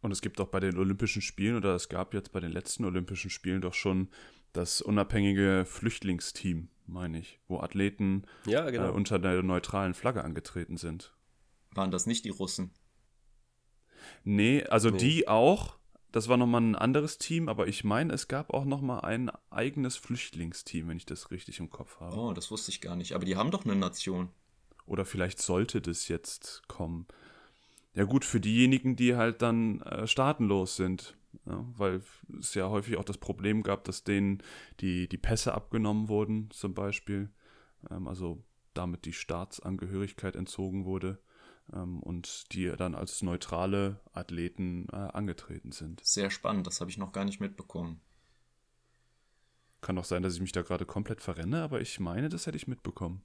Und es gibt auch bei den Olympischen Spielen oder es gab jetzt bei den letzten Olympischen Spielen doch schon das unabhängige Flüchtlingsteam, meine ich, wo Athleten Ja, genau. äh, unter der neutralen Flagge angetreten sind. Waren das nicht die Russen? Nee, also Nee. die auch. Das war nochmal ein anderes Team, aber ich meine, es gab auch nochmal ein eigenes Flüchtlingsteam, wenn ich das richtig im Kopf habe. Oh, das wusste ich gar nicht. Aber die haben doch eine Nation. Oder vielleicht sollte das jetzt kommen. Ja gut, für diejenigen, die halt dann äh, staatenlos sind. Ja, weil es ja häufig auch das Problem gab, dass denen die, die Pässe abgenommen wurden, zum Beispiel. Ähm, also damit die Staatsangehörigkeit entzogen wurde. Ähm, und die dann als neutrale Athleten äh, angetreten sind. Sehr spannend, das habe ich noch gar nicht mitbekommen. Kann auch sein, dass ich mich da gerade komplett verrenne, aber ich meine, das hätte ich mitbekommen.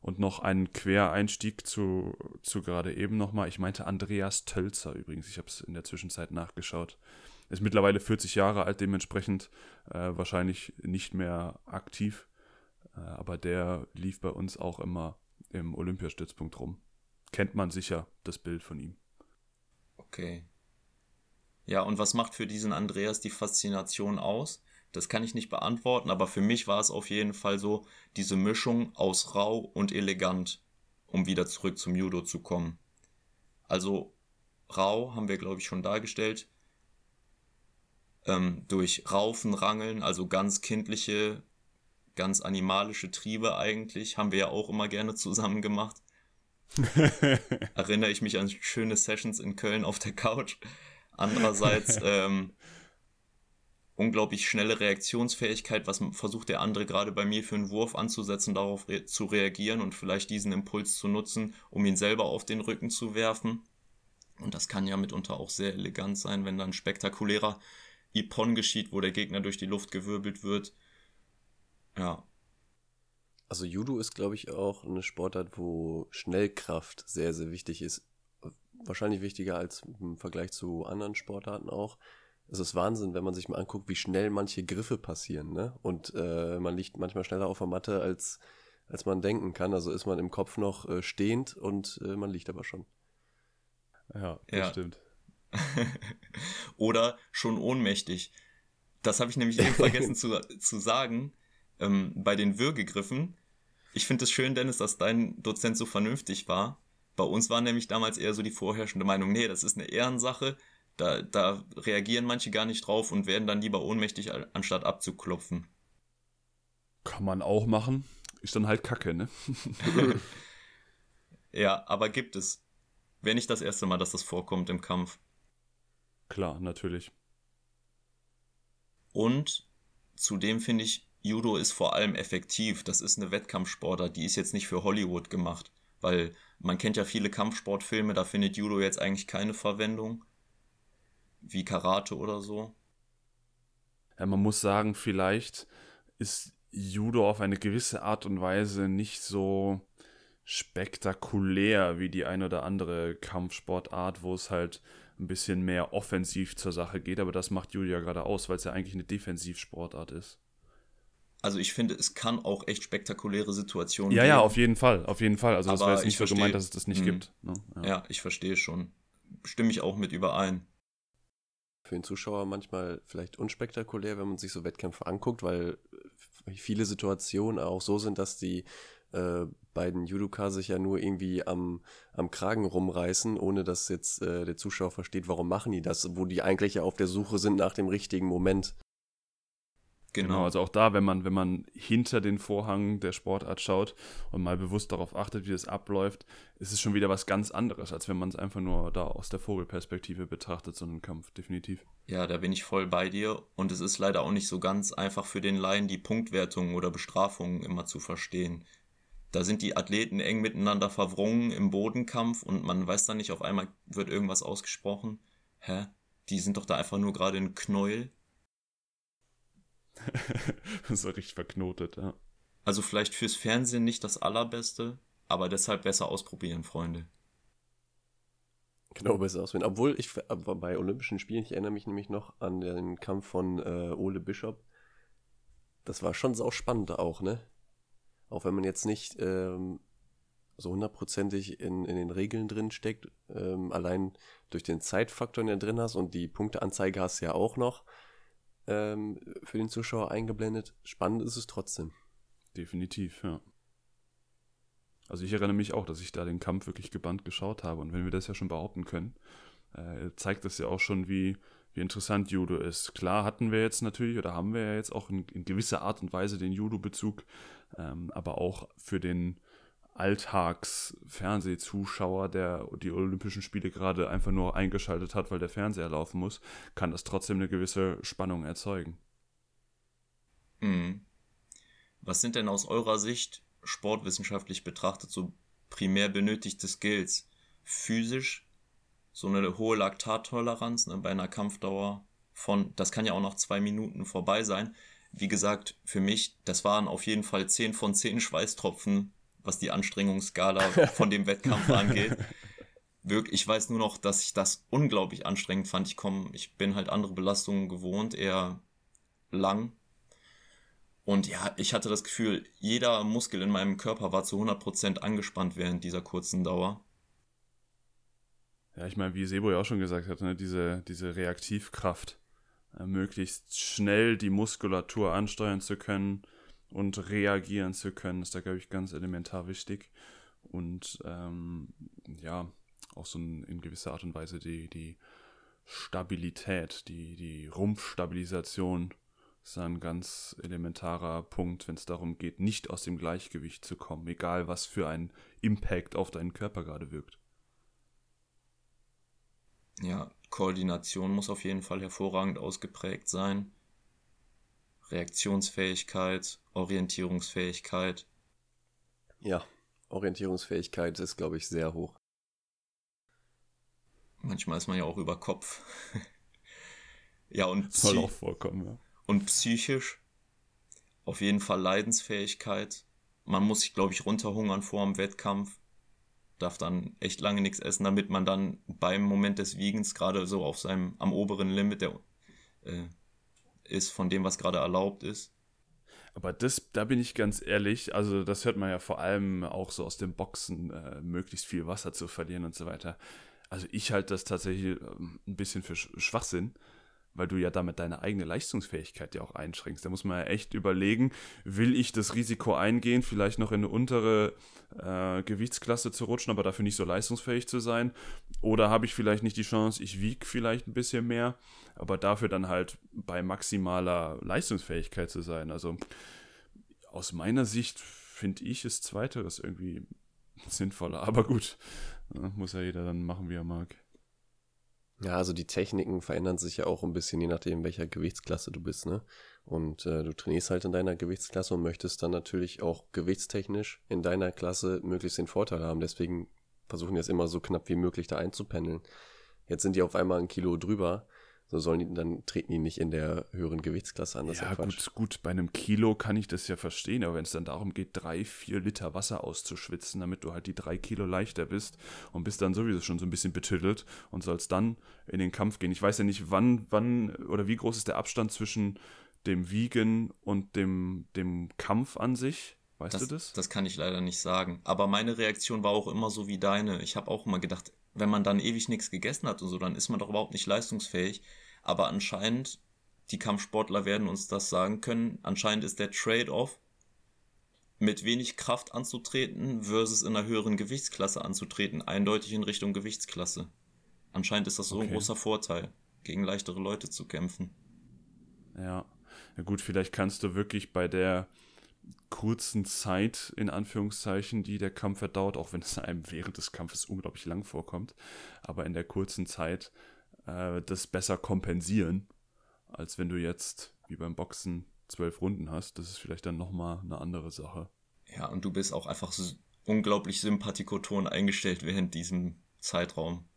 Und noch ein Quereinstieg zu, zu gerade eben nochmal. Ich meinte Andreas Tölzer übrigens. Ich habe es in der Zwischenzeit nachgeschaut. Ist mittlerweile 40 Jahre alt, dementsprechend äh, wahrscheinlich nicht mehr aktiv. Äh, aber der lief bei uns auch immer im Olympiastützpunkt rum. Kennt man sicher das Bild von ihm. Okay. Ja, und was macht für diesen Andreas die Faszination aus? Das kann ich nicht beantworten, aber für mich war es auf jeden Fall so diese Mischung aus rau und elegant, um wieder zurück zum Judo zu kommen. Also rau haben wir, glaube ich, schon dargestellt. Ähm, durch Raufen, Rangeln, also ganz kindliche, ganz animalische Triebe eigentlich, haben wir ja auch immer gerne zusammen gemacht. Erinnere ich mich an schöne Sessions in Köln auf der Couch. Andererseits ähm, unglaublich schnelle Reaktionsfähigkeit, was versucht der andere gerade bei mir für einen Wurf anzusetzen, darauf re zu reagieren und vielleicht diesen Impuls zu nutzen, um ihn selber auf den Rücken zu werfen. Und das kann ja mitunter auch sehr elegant sein, wenn dann spektakulärer Ippon geschieht, wo der Gegner durch die Luft gewirbelt wird. Ja, Also Judo ist, glaube ich, auch eine Sportart, wo Schnellkraft sehr, sehr wichtig ist. Wahrscheinlich wichtiger als im Vergleich zu anderen Sportarten auch. Es ist Wahnsinn, wenn man sich mal anguckt, wie schnell manche Griffe passieren, ne? Und äh, man liegt manchmal schneller auf der Matte, als, als man denken kann. Also ist man im Kopf noch äh, stehend und äh, man liegt aber schon. Ja, das Ja. stimmt. oder schon ohnmächtig. Das habe ich nämlich eben vergessen zu, zu sagen. Ähm, bei den Würgegriffen. Ich finde es schön, Dennis, dass dein Dozent so vernünftig war. Bei uns war nämlich damals eher so die vorherrschende Meinung, nee, das ist eine Ehrensache. Da, da reagieren manche gar nicht drauf und werden dann lieber ohnmächtig, anstatt abzuklopfen. Kann man auch machen. Ist dann halt Kacke, ne? Ja, aber gibt es. Wäre nicht das erste Mal, dass das vorkommt im Kampf. Klar, natürlich. Und zudem finde ich, Judo ist vor allem effektiv. Das ist eine Wettkampfsportart, die ist jetzt nicht für Hollywood gemacht. Weil man kennt ja viele Kampfsportfilme, da findet Judo jetzt eigentlich keine Verwendung. Wie Karate oder so. Ja, man muss sagen, vielleicht ist Judo auf eine gewisse Art und Weise nicht so spektakulär wie die ein oder andere Kampfsportart, wo es halt ein bisschen mehr offensiv zur Sache geht, aber das macht Judo ja gerade aus, weil es ja eigentlich eine Defensivsportart ist. Also ich finde, es kann auch echt spektakuläre Situationen Ja, ja, geben. auf jeden Fall, auf jeden Fall. Also das war jetzt ich nicht so gemeint, dass es das nicht Mhm. gibt. Ne? Ja. Ja, ich verstehe schon. Stimme ich auch mit überein. Für den Zuschauer manchmal vielleicht unspektakulär, wenn man sich so Wettkämpfe anguckt, weil viele Situationen auch so sind, dass die äh, beiden Judoka sich ja nur irgendwie am, am Kragen rumreißen, ohne dass jetzt äh, der Zuschauer versteht, warum machen die das, wo die eigentlich ja auf der Suche sind nach dem richtigen Moment. Genau. Genau, also auch da, wenn man, wenn man hinter den Vorhang der Sportart schaut und mal bewusst darauf achtet, wie das abläuft, ist es schon wieder was ganz anderes, als wenn man es einfach nur da aus der Vogelperspektive betrachtet, so einen Kampf, definitiv. Ja, da bin ich voll bei dir. Und es ist leider auch nicht so ganz einfach für den Laien, die Punktwertungen oder Bestrafungen immer zu verstehen. Da sind die Athleten eng miteinander verwrungen im Bodenkampf und man weiß dann nicht, auf einmal wird irgendwas ausgesprochen. Hä? Die sind doch da einfach nur gerade ein Knäuel. das war richtig verknotet, ja. Also vielleicht fürs Fernsehen nicht das allerbeste, aber deshalb besser ausprobieren, Freunde. Genau, besser auswählen. Obwohl ich bei Olympischen Spielen, ich erinnere mich nämlich noch an den Kampf von äh, Ole Bishop. Das war schon sau spannend auch, ne? Auch wenn man jetzt nicht ähm, so hundertprozentig in, in den Regeln drin steckt, ähm, allein durch den Zeitfaktor, den du drin hast und die Punkteanzeige hast du ja auch noch. Ähm, für den Zuschauer eingeblendet. Spannend ist es trotzdem. Definitiv, ja. Also ich erinnere mich auch, dass ich da den Kampf wirklich gebannt geschaut habe. Und wenn wir das ja schon behaupten können, äh, zeigt das ja auch schon, wie, wie interessant Judo ist. Klar hatten wir jetzt natürlich oder haben wir ja jetzt auch in, in gewisser Art und Weise den Judo-Bezug, ähm, aber auch für den Alltags-Fernsehzuschauer, der die Olympischen Spiele gerade einfach nur eingeschaltet hat, weil der Fernseher laufen muss, kann das trotzdem eine gewisse Spannung erzeugen. Mhm. Was sind denn aus eurer Sicht sportwissenschaftlich betrachtet so primär benötigte Skills? Physisch, so eine hohe Laktattoleranz ne, bei einer Kampfdauer von, das kann ja auch noch zwei Minuten vorbei sein. Wie gesagt, für mich, das waren auf jeden Fall 10 von 10 Schweißtropfen was die Anstrengungsskala von dem Wettkampf angeht. Wirklich, ich weiß nur noch, dass ich das unglaublich anstrengend fand. Ich komme, ich bin halt andere Belastungen gewohnt, eher lang. Und ja, ich hatte das Gefühl, jeder Muskel in meinem Körper war zu 100% angespannt während dieser kurzen Dauer. Ja, ich meine, wie Sebo ja auch schon gesagt hat, ne, diese, diese Reaktivkraft, äh, möglichst schnell die Muskulatur ansteuern zu können, und reagieren zu können, ist da, glaube ich, ganz elementar wichtig. Und ähm, ja, auch so ein, in gewisser Art und Weise die, die Stabilität, die, die Rumpfstabilisation ist ein ganz elementarer Punkt, wenn es darum geht, nicht aus dem Gleichgewicht zu kommen, egal was für ein Impact auf deinen Körper gerade wirkt. Ja, Koordination muss auf jeden Fall hervorragend ausgeprägt sein. Reaktionsfähigkeit, Orientierungsfähigkeit. Ja, Orientierungsfähigkeit ist, glaube ich, sehr hoch. Manchmal ist man ja auch über Kopf. ja, und, Soll auch vorkommen, ja. und psychisch auf jeden Fall Leidensfähigkeit. Man muss sich, glaube ich, runterhungern vor dem Wettkampf. Darf dann echt lange nichts essen, damit man dann beim Moment des Wiegens gerade so auf seinem am oberen Limit der äh, ist von dem, was gerade erlaubt ist. Aber das, da bin ich ganz ehrlich, also das hört man ja vor allem auch so aus dem Boxen, äh, möglichst viel Wasser zu verlieren und so weiter. Also ich halte das tatsächlich ähm, ein bisschen für Schwachsinn, weil du ja damit deine eigene Leistungsfähigkeit ja auch einschränkst. Da muss man ja echt überlegen, will ich das Risiko eingehen, vielleicht noch in eine untere äh, Gewichtsklasse zu rutschen, aber dafür nicht so leistungsfähig zu sein? Oder habe ich vielleicht nicht die Chance, ich wiege vielleicht ein bisschen mehr, aber dafür dann halt bei maximaler Leistungsfähigkeit zu sein? Also aus meiner Sicht finde ich es zweiteres irgendwie sinnvoller. Aber gut, muss ja jeder dann machen, wie er mag. Ja, also die Techniken verändern sich ja auch ein bisschen, je nachdem, welcher Gewichtsklasse du bist, ne? Und äh, du trainierst halt in deiner Gewichtsklasse und möchtest dann natürlich auch gewichtstechnisch in deiner Klasse möglichst den Vorteil haben. Deswegen versuchen jetzt immer so knapp wie möglich da einzupendeln. Jetzt sind die auf einmal ein Kilo drüber so sollen die, dann treten die nicht in der höheren Gewichtsklasse an. Das ja, gut, gut, bei einem Kilo kann ich das ja verstehen, aber wenn es dann darum geht, drei, vier Liter Wasser auszuschwitzen, damit du halt die drei Kilo leichter bist und bist dann sowieso schon so ein bisschen betüttelt und sollst dann in den Kampf gehen. Ich weiß ja nicht, wann, wann oder wie groß ist der Abstand zwischen dem Wiegen und dem, dem Kampf an sich. Weißt das, du das? Das kann ich leider nicht sagen. Aber meine Reaktion war auch immer so wie deine. Ich habe auch immer gedacht, wenn man dann ewig nichts gegessen hat und so, dann ist man doch überhaupt nicht leistungsfähig. Aber anscheinend, die Kampfsportler werden uns das sagen können, anscheinend ist der Trade-off, mit wenig Kraft anzutreten versus in einer höheren Gewichtsklasse anzutreten, eindeutig in Richtung Gewichtsklasse. Anscheinend ist das so okay. ein großer Vorteil, gegen leichtere Leute zu kämpfen. Ja. ja, gut, vielleicht kannst du wirklich bei der kurzen Zeit, in Anführungszeichen, die der Kampf verdauert, auch wenn es einem während des Kampfes unglaublich lang vorkommt, aber in der kurzen Zeit äh, das besser kompensieren, als wenn du jetzt, wie beim Boxen, zwölf Runden hast. Das ist vielleicht dann nochmal eine andere Sache. Ja, und du bist auch einfach so unglaublich sympathikoton eingestellt während diesem Zeitraum.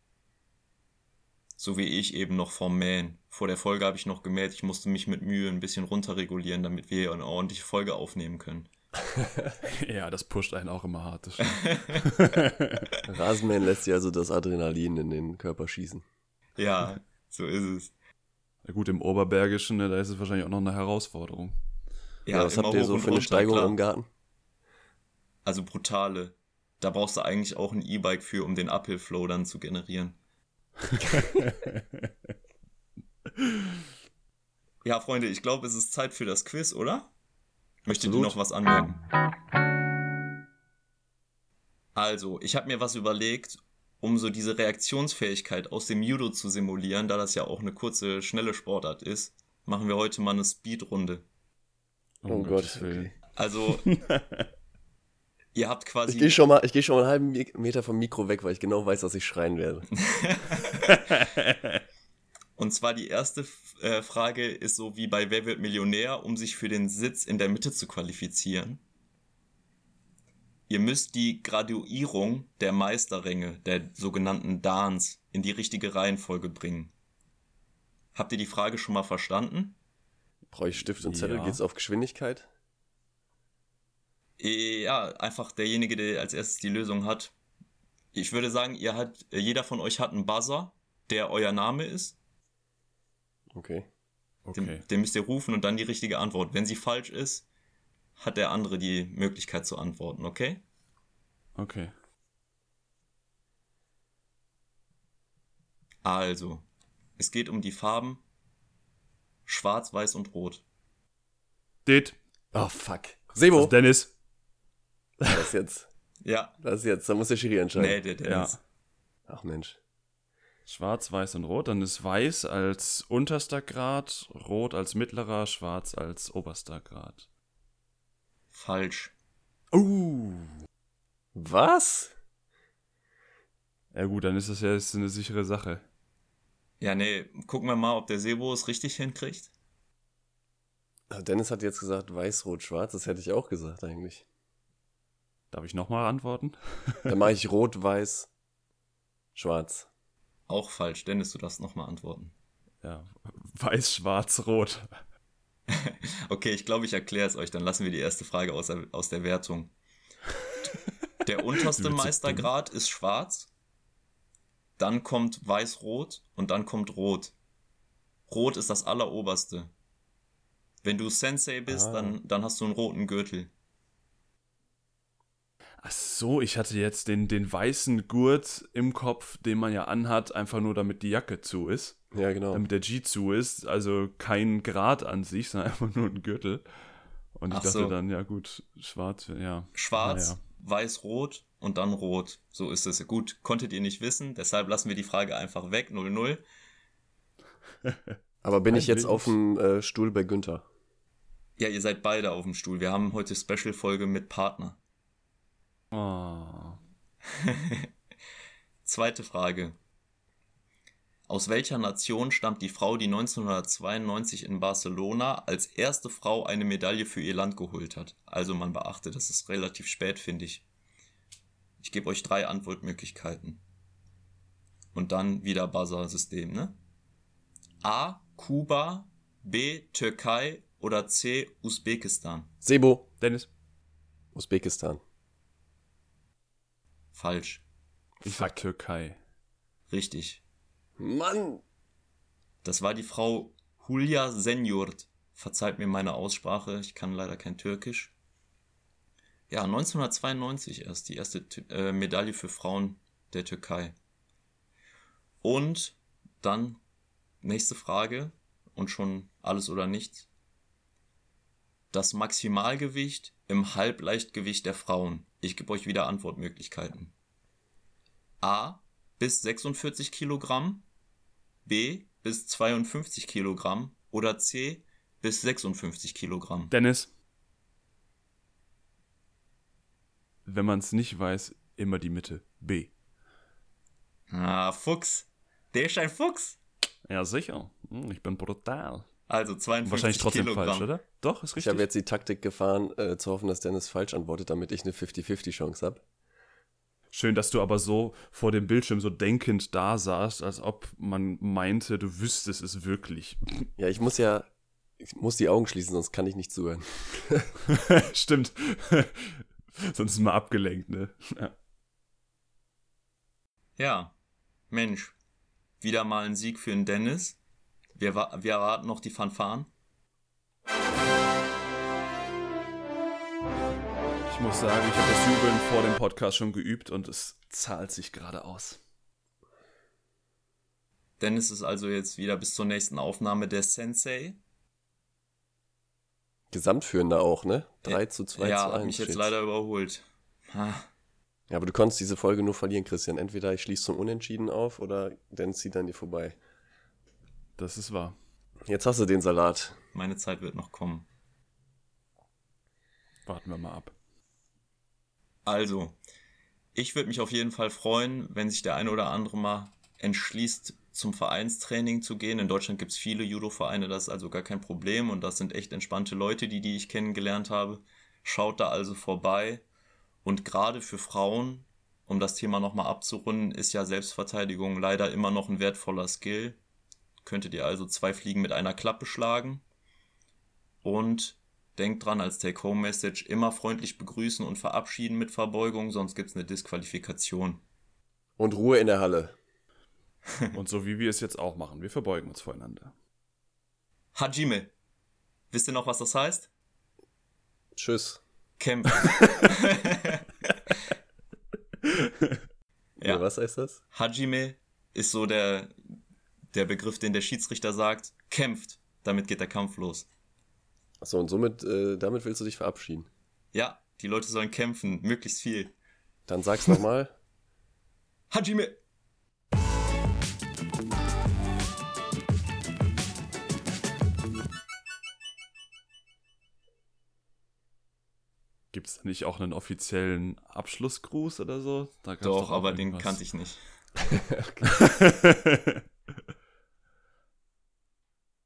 So wie ich eben noch vorm Mähen. Vor der Folge habe ich noch gemäht, ich musste mich mit Mühe ein bisschen runterregulieren, damit wir eine ordentliche Folge aufnehmen können. ja, das pusht einen auch immer hart. Rasenmähen lässt sich also das Adrenalin in den Körper schießen. Ja, so ist es. Ja gut, im Oberbergischen, ne, da ist es wahrscheinlich auch noch eine Herausforderung. Ja, ja was habt ihr so für eine Steigung klar. im Garten? Also brutale. Da brauchst du eigentlich auch ein E-Bike für, um den Uphill-Flow dann zu generieren. Ja, Freunde, ich glaube, es ist Zeit für das Quiz, oder? Möchtet ihr Absolut. noch was anmerken? Also, ich habe mir was überlegt, um so diese Reaktionsfähigkeit aus dem Judo zu simulieren, da das ja auch eine kurze, schnelle Sportart ist, machen wir heute mal eine Speedrunde. Oh, Um Gott, Gottes Willen. Also, ihr habt Ich quasi. gehe schon, mal- ich geh schon mal einen halben Meter vom Mikro weg, weil ich genau weiß, dass ich schreien werde. Und zwar die erste äh, Frage ist so wie bei Wer wird Millionär, um sich für den Sitz in der Mitte zu qualifizieren. Ihr müsst die Graduierung der Meisterränge, der sogenannten Dans, in die richtige Reihenfolge bringen. Habt ihr die Frage schon mal verstanden? Brauche ich Stift und Zettel? Ja. Geht's auf Geschwindigkeit? Äh, Ja, einfach derjenige, der als erstes die Lösung hat. Ich würde sagen, ihr hat, äh, jeder von euch hat einen Buzzer, der euer Name ist. Okay. Den, Okay. den müsst ihr rufen und dann die richtige Antwort. Wenn sie falsch ist, hat der andere die Möglichkeit zu antworten, okay? Okay. Also, es geht um die Farben Schwarz, Weiß und Rot. Det. Oh, fuck. Sebo! Also Dennis. Das ist jetzt. Ja, Das ist jetzt. Da muss der Schiri entscheiden. nee, der Ja. Dennis. Ach Mensch. Schwarz, Weiß und Rot. Dann ist Weiß als unterster Grad, Rot als mittlerer, Schwarz als oberster Grad. Falsch. Uh. Was? Ja gut, dann ist das ja jetzt eine sichere Sache. Ja, nee, gucken wir mal, ob der Sebo es richtig hinkriegt. Dennis hat jetzt gesagt weiß, rot, schwarz. Das hätte ich auch gesagt eigentlich. Darf ich nochmal antworten? Dann mache ich rot, weiß, schwarz. Auch falsch. Dennis, du darfst nochmal antworten. Ja. Weiß, Schwarz, Rot. Okay, ich glaube, ich erkläre es euch. Dann lassen wir die erste Frage aus der, aus der Wertung. Der unterste Meistergrad ist schwarz. Dann kommt weiß-rot und dann kommt rot. Rot ist das alleroberste. Wenn du Sensei bist, Ah. dann, dann hast du einen roten Gürtel. Ach so, ich hatte jetzt den, den weißen Gurt im Kopf, den man ja anhat, einfach nur damit die Jacke zu ist. Ja, genau. Damit der G zu ist. Also kein Grad an sich, sondern einfach nur ein Gürtel. Und ich Ach dachte so. dann, ja gut, schwarz, ja. Schwarz, Naja. weiß-rot und dann rot. So ist es. Gut, konntet ihr nicht wissen. Deshalb lassen wir die Frage einfach weg. 0-0. Aber bin ich Ein jetzt Bild. auf dem äh, Stuhl bei Günther? Ja, ihr seid beide auf dem Stuhl. Wir haben heute Special-Folge mit Partner. Oh. Zweite Frage. Aus welcher Nation stammt die Frau, die 1992 in Barcelona als erste Frau eine Medaille für ihr Land geholt hat? Also man beachte, das ist relativ spät, finde ich. Ich gebe euch drei Antwortmöglichkeiten. Und dann wieder Buzzer-System, ne? A. Kuba, B. Türkei oder C. Usbekistan? Sebo, Dennis, Usbekistan. Falsch. ich sag Türkei. Richtig. Mann! Das war die Frau Hulya Senjurt. Verzeiht mir meine Aussprache, ich kann leider kein Türkisch. Ja, 1992 erst die erste äh, Medaille für Frauen der Türkei. Und dann nächste Frage und schon alles oder nichts. Das Maximalgewicht im Halbleichtgewicht der Frauen. Ich gebe euch wieder Antwortmöglichkeiten. A bis 46 Kilogramm, B bis 52 Kilogramm oder C bis 56 Kilogramm. Dennis. Wenn man es nicht weiß, immer die Mitte. B. Ah, Fuchs. Der ist ein Fuchs. Ja, sicher. Hm, Ich bin brutal. Also 52 Wahrscheinlich trotzdem Kilogramm. falsch, oder? Doch, ist Ich richtig. habe jetzt die Taktik gefahren, äh, zu hoffen, dass Dennis falsch antwortet, damit ich eine 50-50-Chance habe. Schön, dass du aber so vor dem Bildschirm so denkend da saßt, als ob man meinte, du wüsstest es wirklich. Ja, ich muss ja, ich muss die Augen schließen, sonst kann ich nicht zuhören. Stimmt. Sonst ist man abgelenkt, ne? Ja. Ja, Mensch. Wieder mal ein Sieg für den Dennis. Wir, wir erraten noch die Fanfaren. Ich muss sagen, ich habe das Jubeln vor dem Podcast schon geübt und es zahlt sich gerade aus. Dennis ist also jetzt wieder bis zur nächsten Aufnahme der Sensei. Gesamtführender auch, ne? 3 zu 2 ja, zu hat 1. mich jetzt leider überholt. Ha. Ja, aber du konntest diese Folge nur verlieren, Christian. Entweder ich schließe zum Unentschieden auf oder Dan zieht an dir vorbei. Das ist wahr. Jetzt hast du den Salat. Meine Zeit wird noch kommen. Warten wir mal ab. Also, ich würde mich auf jeden Fall freuen, wenn sich der eine oder andere mal entschließt, zum Vereinstraining zu gehen. In Deutschland gibt es viele Judo-Vereine, das ist also gar kein Problem und das sind echt entspannte Leute, die, die ich kennengelernt habe. Schaut da also vorbei. Und gerade für Frauen, um das Thema nochmal abzurunden, ist ja Selbstverteidigung leider immer noch ein wertvoller Skill. Könntet ihr also zwei Fliegen mit einer Klappe schlagen. Und denkt dran, als Take-Home-Message immer freundlich begrüßen und verabschieden mit Verbeugung, sonst gibt es eine Disqualifikation. Und Ruhe in der Halle. Und so wie wir es jetzt auch machen. Wir verbeugen uns voreinander. Hajime. Wisst ihr noch, was das heißt? Tschüss. Kämpfen. Ja. ja. was heißt das? Hajime ist so der, der Begriff, den der Schiedsrichter sagt. Kämpft. Damit geht der Kampf los. Achso, und somit, äh, damit willst du dich verabschieden. Ja, die Leute sollen kämpfen. Möglichst viel. Dann sag's nochmal. Hajime. Gibt es nicht auch einen offiziellen Abschlussgruß oder so? Da gab's Doch, auch aber den irgendwas. kannte ich nicht. ich.